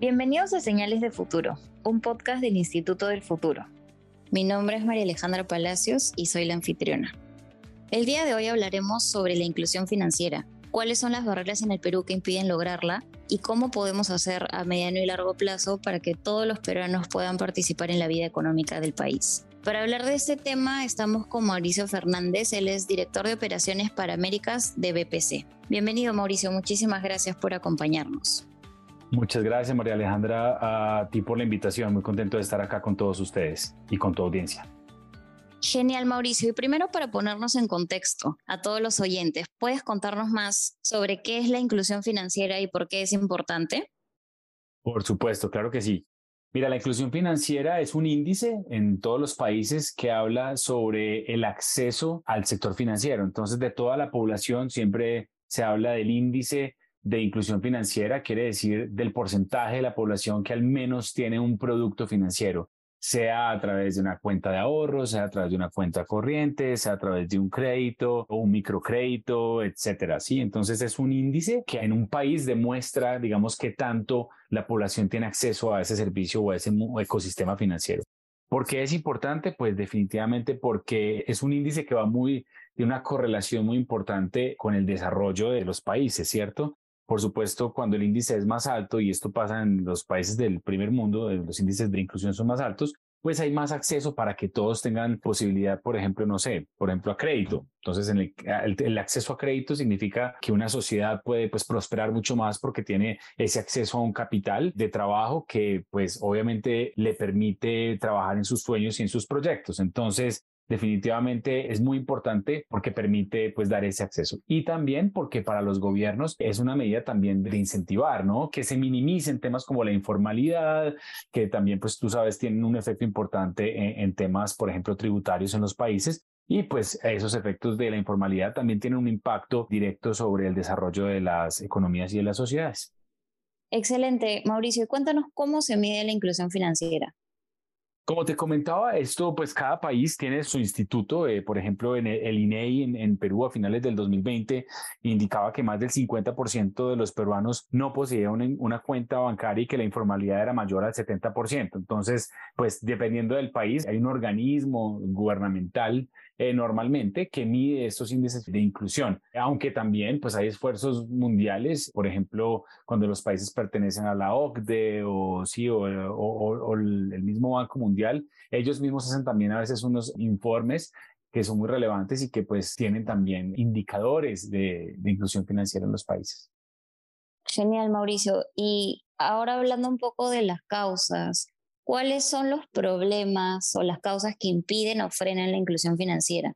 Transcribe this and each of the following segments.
Bienvenidos a Señales de Futuro, un podcast del Instituto del Futuro. Mi nombre es María Alejandra Palacios y soy la anfitriona. El día de hoy hablaremos sobre la inclusión financiera, cuáles son las barreras en el Perú que impiden lograrla y cómo podemos hacer a mediano y largo plazo para que todos los peruanos puedan participar en la vida económica del país. Para hablar de este tema estamos con Mauricio Fernández, él es director de operaciones para Américas de BPC. Bienvenido Mauricio, muchísimas gracias por acompañarnos. Muchas gracias María Alejandra a ti por la invitación, muy contento de estar acá con todos ustedes y con tu audiencia. Genial, Mauricio. Y primero para ponernos en contexto a todos los oyentes, ¿puedes contarnos más sobre qué es la inclusión financiera y por qué es importante? Por supuesto, claro que sí. Mira, la inclusión financiera es un índice en todos los países que habla sobre el acceso al sector financiero. Entonces, de toda la población siempre se habla del índice de inclusión financiera, quiere decir del porcentaje de la población que al menos tiene un producto financiero sea a través de una cuenta de ahorros, sea a través de una cuenta corriente, sea a través de un crédito o un microcrédito, etcétera. Sí, entonces es un índice que en un país demuestra, digamos, que tanto la población tiene acceso a ese servicio o a ese ecosistema financiero. ¿Por qué es importante? Pues definitivamente porque es un índice que va muy de una correlación muy importante con el desarrollo de los países, ¿cierto? Por supuesto, cuando el índice es más alto, y esto pasa en los países del primer mundo, los índices de inclusión son más altos, pues hay más acceso para que todos tengan posibilidad, por ejemplo, no sé, por ejemplo, a crédito. Entonces, el, el, acceso a crédito significa que una sociedad puede pues prosperar mucho más porque tiene ese acceso a un capital de trabajo que pues obviamente le permite trabajar en sus sueños y en sus proyectos. Entonces, definitivamente es muy importante porque permite pues dar ese acceso y también porque para los gobiernos es una medida también de incentivar, ¿no? Que se minimicen temas como la informalidad, que también pues tú sabes tienen un efecto importante en, en temas, por ejemplo, tributarios en los países y pues esos efectos de la informalidad también tienen un impacto directo sobre el desarrollo de las economías y de las sociedades. Excelente. Mauricio, cuéntanos cómo se mide la inclusión financiera. Como te comentaba, esto, pues cada país tiene su instituto. Eh, por ejemplo, en el, INEI en, en, Perú a finales del 2020 indicaba que más del 50% de los peruanos no poseían una, cuenta bancaria y que la informalidad era mayor al 70%. Entonces, pues dependiendo del país, hay un organismo gubernamental eh, normalmente que mide estos índices de inclusión, aunque también pues hay esfuerzos mundiales, por ejemplo, cuando los países pertenecen a la OCDE o sí o, o el mismo Banco Mundial ellos mismos hacen también a veces unos informes que son muy relevantes y que pues tienen también indicadores de, de inclusión financiera en los países. Genial, Mauricio. Y ahora hablando un poco de las causas, ¿cuáles son los problemas o las causas que impiden o frenan la inclusión financiera?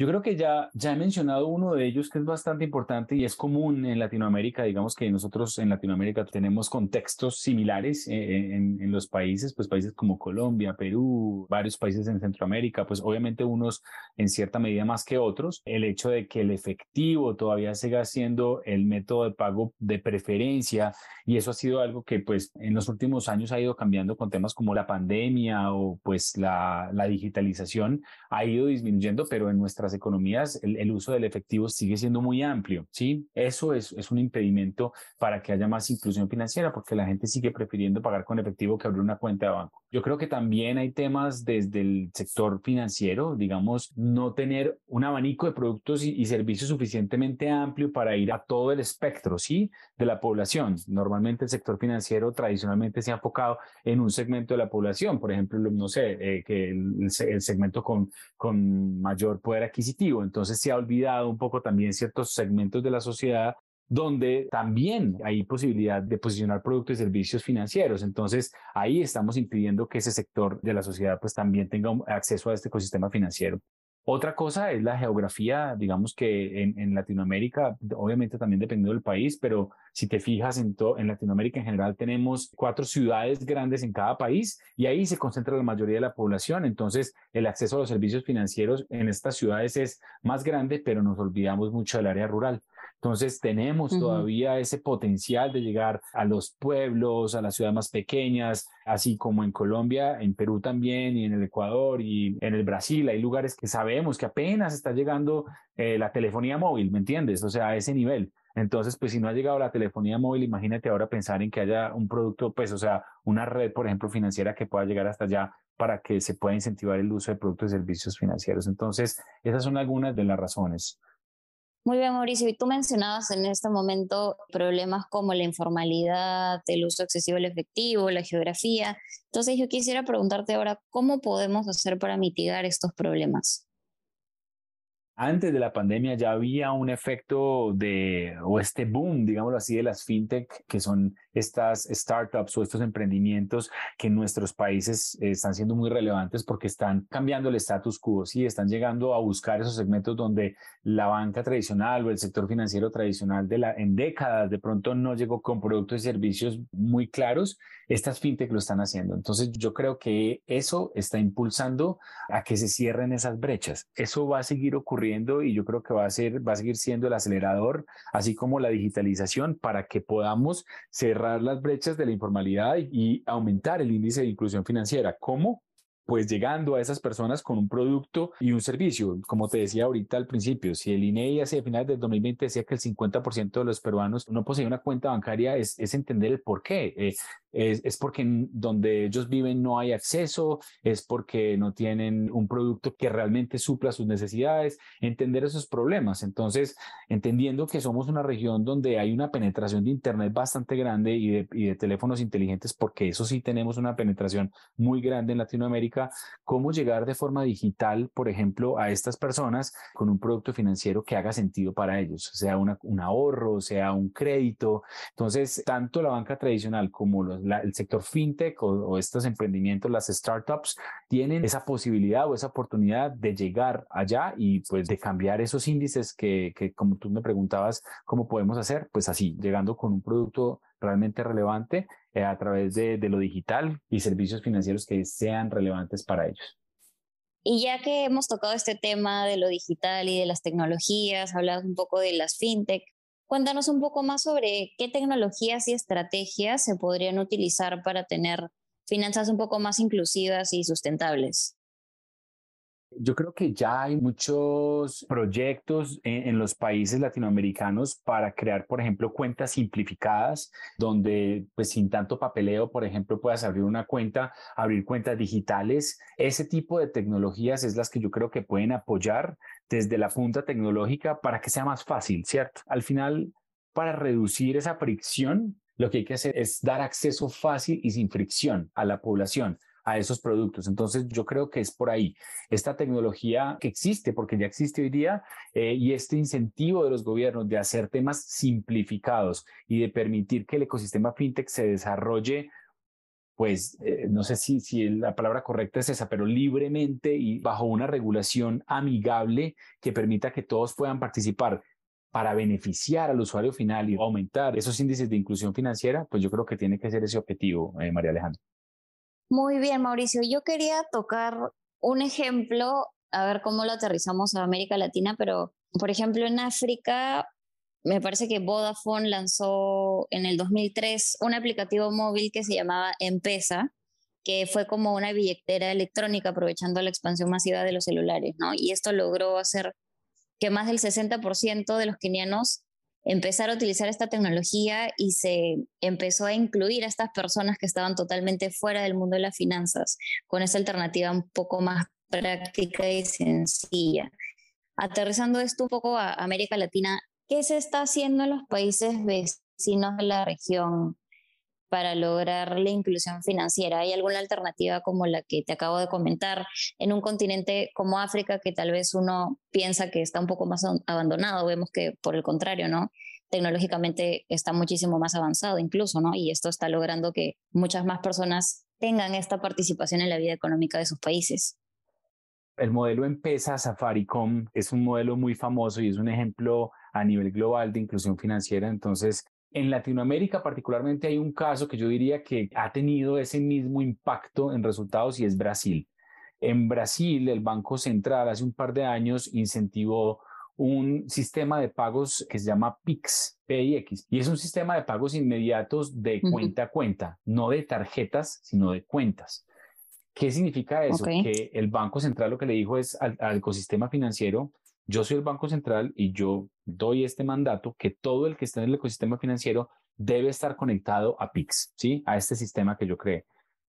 Yo creo que ya, ya he mencionado uno de ellos que es bastante importante y es común en Latinoamérica. Digamos que nosotros en Latinoamérica tenemos contextos similares eh, en, en, los países, pues países como Colombia, Perú, varios países en Centroamérica, pues obviamente unos en cierta medida más que otros. El hecho de que el efectivo todavía siga siendo el método de pago de preferencia y eso ha sido algo que pues en los últimos años ha ido cambiando con temas como la pandemia o pues la, la digitalización ha ido disminuyendo, pero en nuestras economías el, uso del efectivo sigue siendo muy amplio, ¿sí? Eso es, es un impedimento para que haya más inclusión financiera porque la gente sigue prefiriendo pagar con efectivo que abrir una cuenta de banco. Yo creo que también hay temas desde el sector financiero, digamos, no tener un abanico de productos y, servicios suficientemente amplio para ir a todo el espectro, ¿sí? De la población. Normalmente el sector financiero tradicionalmente se ha enfocado en un segmento de la población, por ejemplo, no sé, eh, que el, el, segmento con, con mayor poder adquisitivo. Entonces se ha olvidado un poco también ciertos segmentos de la sociedad donde también hay posibilidad de posicionar productos y servicios financieros. Entonces, ahí estamos impidiendo que ese sector de la sociedad pues también tenga acceso a este ecosistema financiero. Otra cosa es la geografía, digamos que en, en Latinoamérica, obviamente también dependiendo del país, pero si te fijas en, en Latinoamérica en general tenemos cuatro ciudades grandes en cada país y ahí se concentra la mayoría de la población. Entonces, el acceso a los servicios financieros en estas ciudades es más grande, pero nos olvidamos mucho del área rural. Entonces tenemos todavía ese potencial de llegar a los pueblos, a las ciudades más pequeñas, así como en Colombia, en Perú también y en el Ecuador y en el Brasil. Hay lugares que sabemos que apenas está llegando eh, la telefonía móvil, ¿me entiendes? O sea, a ese nivel. Entonces, pues si no ha llegado la telefonía móvil, imagínate ahora pensar en que haya un producto, pues, o sea, una red, por ejemplo, financiera que pueda llegar hasta allá para que se pueda incentivar el uso de productos y servicios financieros. Entonces, esas son algunas de las razones. Muy bien, Mauricio. Y tú mencionabas en este momento problemas como la informalidad, el uso excesivo del efectivo, la geografía. Entonces, yo quisiera preguntarte ahora, ¿cómo podemos hacer para mitigar estos problemas? antes de la pandemia ya había un efecto de, o este boom, digámoslo así, de las fintech, que son estas startups o estos emprendimientos que en nuestros países están siendo muy relevantes porque están cambiando el status quo, y están llegando a buscar esos segmentos donde la banca tradicional o el sector financiero tradicional de la, en décadas de pronto no llegó con productos y servicios muy claros, estas fintech lo están haciendo. Entonces yo creo que eso está impulsando a que se cierren esas brechas. Eso va a seguir ocurriendo y yo creo que va a, ser, va a seguir siendo el acelerador, así como la digitalización, para que podamos cerrar las brechas de la informalidad y, y aumentar el índice de inclusión financiera. ¿Cómo? Pues llegando a esas personas con un producto y un servicio. Como te decía ahorita al principio, si el INEI hacia finales del 2020 decía que el 50% de los peruanos no poseen una cuenta bancaria, es, es entender el por qué. Eh, es, es, porque donde ellos viven no hay acceso, es porque no tienen un producto que realmente supla sus necesidades, entender esos problemas. Entonces, entendiendo que somos una región donde hay una penetración de Internet bastante grande y de, y de teléfonos inteligentes, porque eso sí tenemos una penetración muy grande en Latinoamérica, cómo llegar de forma digital, por ejemplo, a estas personas con un producto financiero que haga sentido para ellos, sea un ahorro, sea un crédito. Entonces, tanto la banca tradicional como el sector fintech o, estos emprendimientos, las startups, tienen esa posibilidad o esa oportunidad de llegar allá y pues de cambiar esos índices que, que como tú me preguntabas, ¿cómo podemos hacer? Pues así, llegando con un producto realmente relevante eh, a través de, lo digital y servicios financieros que sean relevantes para ellos. Y ya que hemos tocado este tema de lo digital y de las tecnologías, hablado un poco de las fintech, cuéntanos un poco más sobre qué tecnologías y estrategias se podrían utilizar para tener finanzas un poco más inclusivas y sustentables. Yo creo que ya hay muchos proyectos en, los países latinoamericanos para crear, por ejemplo, cuentas simplificadas, donde pues sin tanto papeleo, por ejemplo, puedas abrir una cuenta, abrir cuentas digitales. Ese tipo de tecnologías es las que yo creo que pueden apoyar desde la punta tecnológica para que sea más fácil, ¿cierto? Al final, para reducir esa fricción, lo que hay que hacer es dar acceso fácil y sin fricción a la población a esos productos. Entonces, yo creo que es por ahí. Esta tecnología que existe, porque ya existe hoy día, eh, y este incentivo de los gobiernos de hacer temas simplificados y de permitir que el ecosistema fintech se desarrolle pues eh, no sé si, si la palabra correcta es esa, pero libremente y bajo una regulación amigable que permita que todos puedan participar para beneficiar al usuario final y aumentar esos índices de inclusión financiera, pues yo creo que tiene que ser ese objetivo, eh, María Alejandra. Muy bien, Mauricio. Yo quería tocar un ejemplo, a ver cómo lo aterrizamos a América Latina, pero por ejemplo en África, me parece que Vodafone lanzó en el 2003 un aplicativo móvil que se llamaba Empesa, que fue como una billetera electrónica aprovechando la expansión masiva de los celulares, ¿no? Y esto logró hacer que más del 60% de los kenianos empezar a utilizar esta tecnología y se empezó a incluir a estas personas que estaban totalmente fuera del mundo de las finanzas con esa alternativa un poco más práctica y sencilla. Aterrizando esto un poco a América Latina, ¿qué se está haciendo en los países vecinos de la región para lograr la inclusión financiera? ¿Hay alguna alternativa como la que te acabo de comentar en un continente como África que tal vez uno piensa que está un poco más abandonado? Vemos que por el contrario, ¿no? Tecnológicamente está muchísimo más avanzado incluso, ¿no? Y esto está logrando que muchas más personas tengan esta participación en la vida económica de sus países. El modelo Empesa Safaricom es un modelo muy famoso y es un ejemplo a nivel global de inclusión financiera. Entonces, en Latinoamérica particularmente hay un caso que yo diría que ha tenido ese mismo impacto en resultados y es Brasil. En Brasil, el Banco Central hace un par de años incentivó un sistema de pagos que se llama PIX, PIX, y es un sistema de pagos inmediatos de cuenta a cuenta, no de tarjetas, sino de cuentas. ¿Qué significa eso? Que el Banco Central lo que le dijo es al ecosistema financiero, yo soy el Banco Central y yo doy este mandato que todo el que está en el ecosistema financiero debe estar conectado a PIX, ¿sí? A este sistema que yo creé.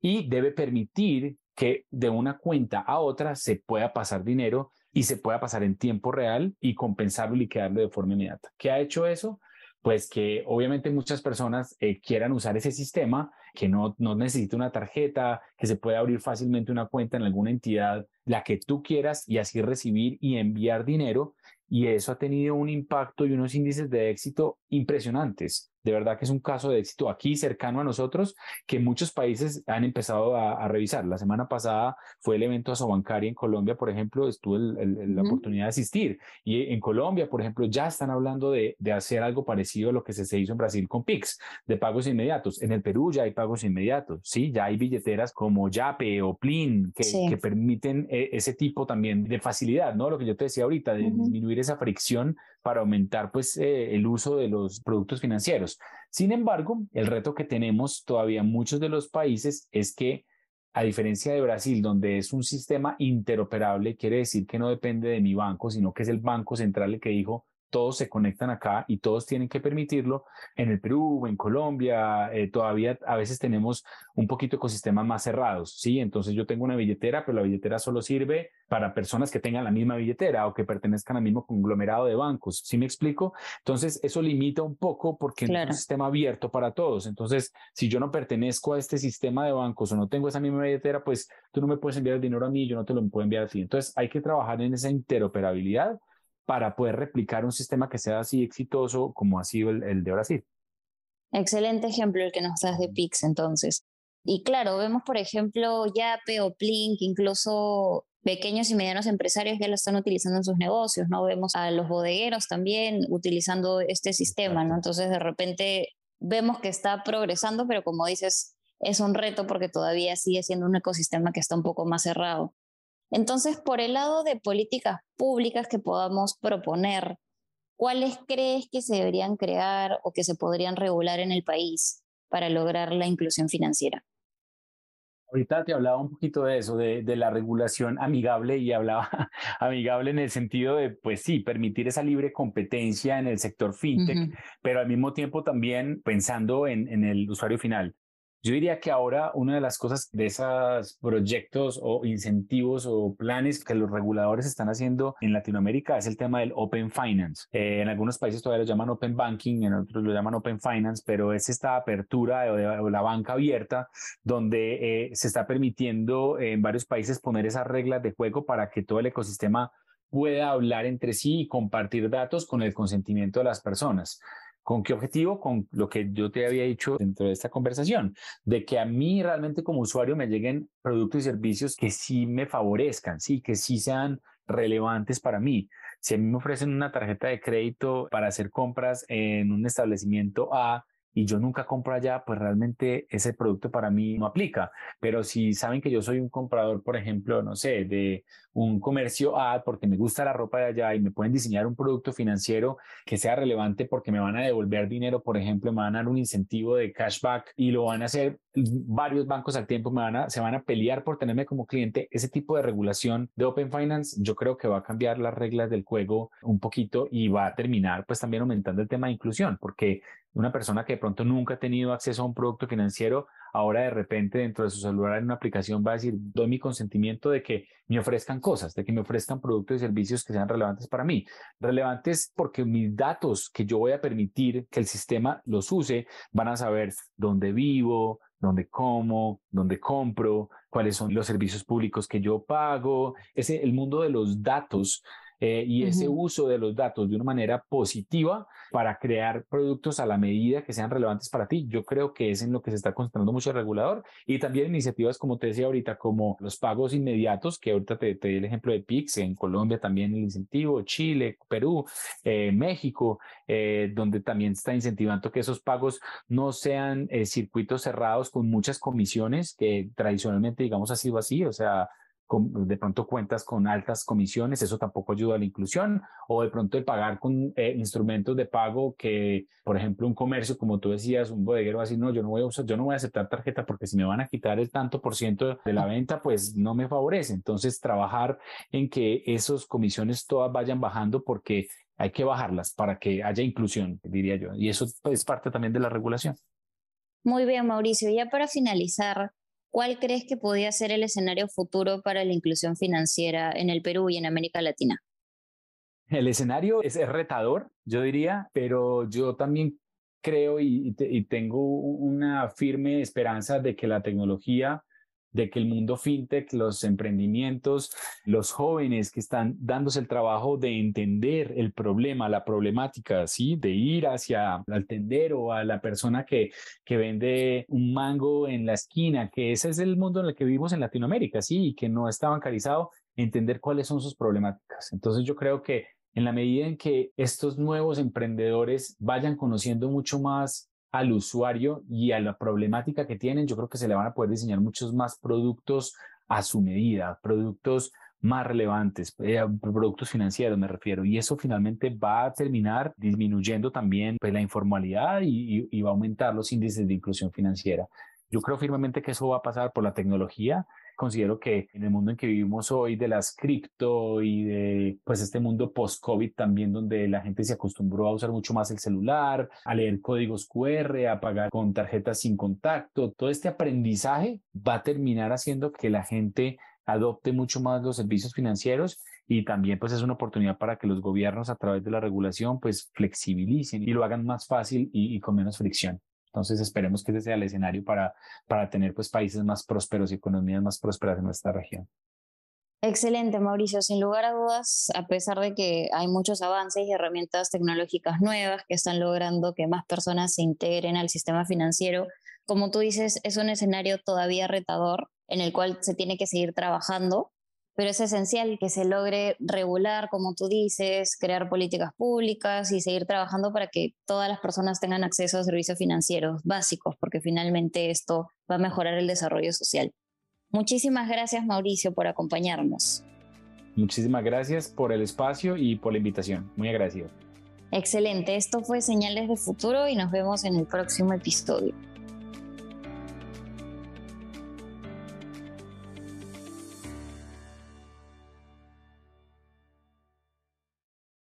Y debe permitir que de una cuenta a otra se pueda pasar dinero y se pueda pasar en tiempo real y compensarlo y liquidarlo de forma inmediata. ¿Qué ha hecho eso? Pues que obviamente muchas personas eh, quieran usar ese sistema, que no, no necesite una tarjeta, que se pueda abrir fácilmente una cuenta en alguna entidad, la que tú quieras, y así recibir y enviar dinero. Y eso ha tenido un impacto y unos índices de éxito impresionantes de verdad que es un caso de éxito aquí cercano a nosotros que muchos países han empezado a, revisar. La semana pasada fue el evento Asobancaria en Colombia, por ejemplo, estuve la oportunidad de asistir. Y en Colombia, por ejemplo, ya están hablando de, hacer algo parecido a lo que se, hizo en Brasil con PIX, de pagos inmediatos. En el Perú ya hay pagos inmediatos, ¿sí? Ya hay billeteras como Yape o Plin que, permiten eh, ese tipo también de facilidad, ¿no? Lo que yo te decía ahorita, de disminuir esa fricción para aumentar pues eh, el uso de los productos financieros. Sin embargo, el reto que tenemos todavía muchos de los países es que a diferencia de Brasil, donde es un sistema interoperable, quiere decir que no depende de mi banco, sino que es el Banco Central el que dijo, todos se conectan acá y todos tienen que permitirlo. En el Perú, en Colombia, eh, todavía a veces tenemos un poquito ecosistemas más cerrados, ¿sí? Entonces yo tengo una billetera, pero la billetera solo sirve para personas que tengan la misma billetera o que pertenezcan al mismo conglomerado de bancos, ¿sí me explico? Entonces eso limita un poco porque es un sistema abierto para todos. Entonces, si yo no pertenezco a este sistema de bancos o no tengo esa misma billetera, pues tú no me puedes enviar el dinero a mí, yo no te lo puedo enviar a ti. Entonces hay que trabajar en esa interoperabilidad para poder replicar un sistema que sea así exitoso como ha sido el, de Brasil. Excelente ejemplo el que nos das de Pix entonces. Y claro, vemos por ejemplo Yape o Plink, incluso pequeños y medianos empresarios ya lo están utilizando en sus negocios, ¿no? Vemos a los bodegueros también utilizando este sistema, ¿no? Entonces de repente vemos que está progresando, pero como dices, es un reto porque todavía sigue siendo un ecosistema que está un poco más cerrado. Entonces, por el lado de políticas públicas que podamos proponer, ¿cuáles crees que se deberían crear o que se podrían regular en el país para lograr la inclusión financiera? Ahorita te hablaba un poquito de eso, de, la regulación amigable y hablaba amigable en el sentido de, pues sí, permitir esa libre competencia en el sector fintech, pero al mismo tiempo también pensando en el usuario final. Yo diría que ahora una de las cosas de esos proyectos o incentivos o planes que los reguladores están haciendo en Latinoamérica es el tema del Open Finance. Eh, en algunos países todavía lo llaman Open Banking, en otros lo llaman Open Finance, pero es esta apertura o, la banca abierta donde eh, se está permitiendo en varios países poner esas reglas de juego para que todo el ecosistema pueda hablar entre sí y compartir datos con el consentimiento de las personas. ¿Con qué objetivo? Con lo que yo te había dicho dentro de esta conversación, de que a mí realmente como usuario me lleguen productos y servicios que sí me favorezcan, sí, que sí sean relevantes para mí. Si a mí me ofrecen una tarjeta de crédito para hacer compras en un establecimiento A, y yo nunca compro allá, pues realmente ese producto para mí no aplica. Pero si saben que yo soy un comprador, por ejemplo, no sé, de un comercio A porque me gusta la ropa de allá y me pueden diseñar un producto financiero que sea relevante porque me van a devolver dinero, por ejemplo, me van a dar un incentivo de cashback y lo van a hacer varios bancos al tiempo, me van a, se van a pelear por tenerme como cliente. Ese tipo de regulación de Open Finance, yo creo que va a cambiar las reglas del juego un poquito y va a terminar pues también aumentando el tema de inclusión, porque una persona que de pronto nunca ha tenido acceso a un producto financiero, ahora de repente dentro de su celular en una aplicación va a decir, doy mi consentimiento de que me ofrezcan cosas, de que me ofrezcan productos y servicios que sean relevantes para mí. Relevantes porque mis datos que yo voy a permitir que el sistema los use van a saber dónde vivo, dónde como, dónde compro, cuáles son los servicios públicos que yo pago. Ese, el mundo de los datos eh, y ese uso de los datos de una manera positiva para crear productos a la medida que sean relevantes para ti. Yo creo que es en lo que se está concentrando mucho el regulador y también iniciativas como te decía ahorita, como los pagos inmediatos, que ahorita te, te di el ejemplo de PIX, en Colombia también el incentivo, Chile, Perú, eh, México, eh, donde también está incentivando que esos pagos no sean circuitos cerrados con muchas comisiones, que tradicionalmente, digamos, ha sido así, o sea, de pronto cuentas con altas comisiones, eso tampoco ayuda a la inclusión, o de pronto el pagar con eh, instrumentos de pago que, por ejemplo, un comercio, como tú decías, un bodeguero va a no, yo no voy a yo no voy a aceptar tarjeta porque si me van a quitar el tanto por ciento de la venta, pues no me favorece. Entonces, trabajar en que esas comisiones todas vayan bajando porque hay que bajarlas para que haya inclusión, diría yo. Y eso es parte también de la regulación. Muy bien, Mauricio. Ya para finalizar, ¿cuál crees que podría ser el escenario futuro para la inclusión financiera en el Perú y en América Latina? El escenario es retador, yo diría, pero yo también creo y, y tengo una firme esperanza de que la tecnología de que el mundo fintech, los emprendimientos, los jóvenes que están dándose el trabajo de entender el problema, la problemática, ¿sí? De ir hacia el tendero, a la persona que, que vende un mango en la esquina, que ese es el mundo en el que vivimos en Latinoamérica, ¿sí? Y que no está bancarizado, entender cuáles son sus problemáticas. Entonces yo creo que en la medida en que estos nuevos emprendedores vayan conociendo mucho más al usuario y a la problemática que tienen, yo creo que se le van a poder diseñar muchos más productos a su medida, productos más relevantes, eh, productos financieros me refiero, y eso finalmente va a terminar disminuyendo también pues, la informalidad y, y va a aumentar los índices de inclusión financiera. Yo creo firmemente que eso va a pasar por la tecnología, considero que en el mundo en que vivimos hoy de las cripto y de pues este mundo post-COVID también donde la gente se acostumbró a usar mucho más el celular, a leer códigos QR, a pagar con tarjetas sin contacto, todo este aprendizaje va a terminar haciendo que la gente adopte mucho más los servicios financieros y también pues es una oportunidad para que los gobiernos a través de la regulación pues flexibilicen y lo hagan más fácil y con menos fricción. Entonces esperemos que ese sea el escenario para, para tener pues, países más prósperos y economías más prósperas en nuestra región. Excelente, Mauricio. Sin lugar a dudas, a pesar de que hay muchos avances y herramientas tecnológicas nuevas que están logrando que más personas se integren al sistema financiero, como tú dices, es un escenario todavía retador en el cual se tiene que seguir trabajando pero es esencial que se logre regular, como tú dices, crear políticas públicas y seguir trabajando para que todas las personas tengan acceso a servicios financieros básicos, porque finalmente esto va a mejorar el desarrollo social. Muchísimas gracias, Mauricio, por acompañarnos. Muchísimas gracias por el espacio y por la invitación. Muy agradecido. Excelente. Esto fue Señales de Futuro y nos vemos en el próximo episodio.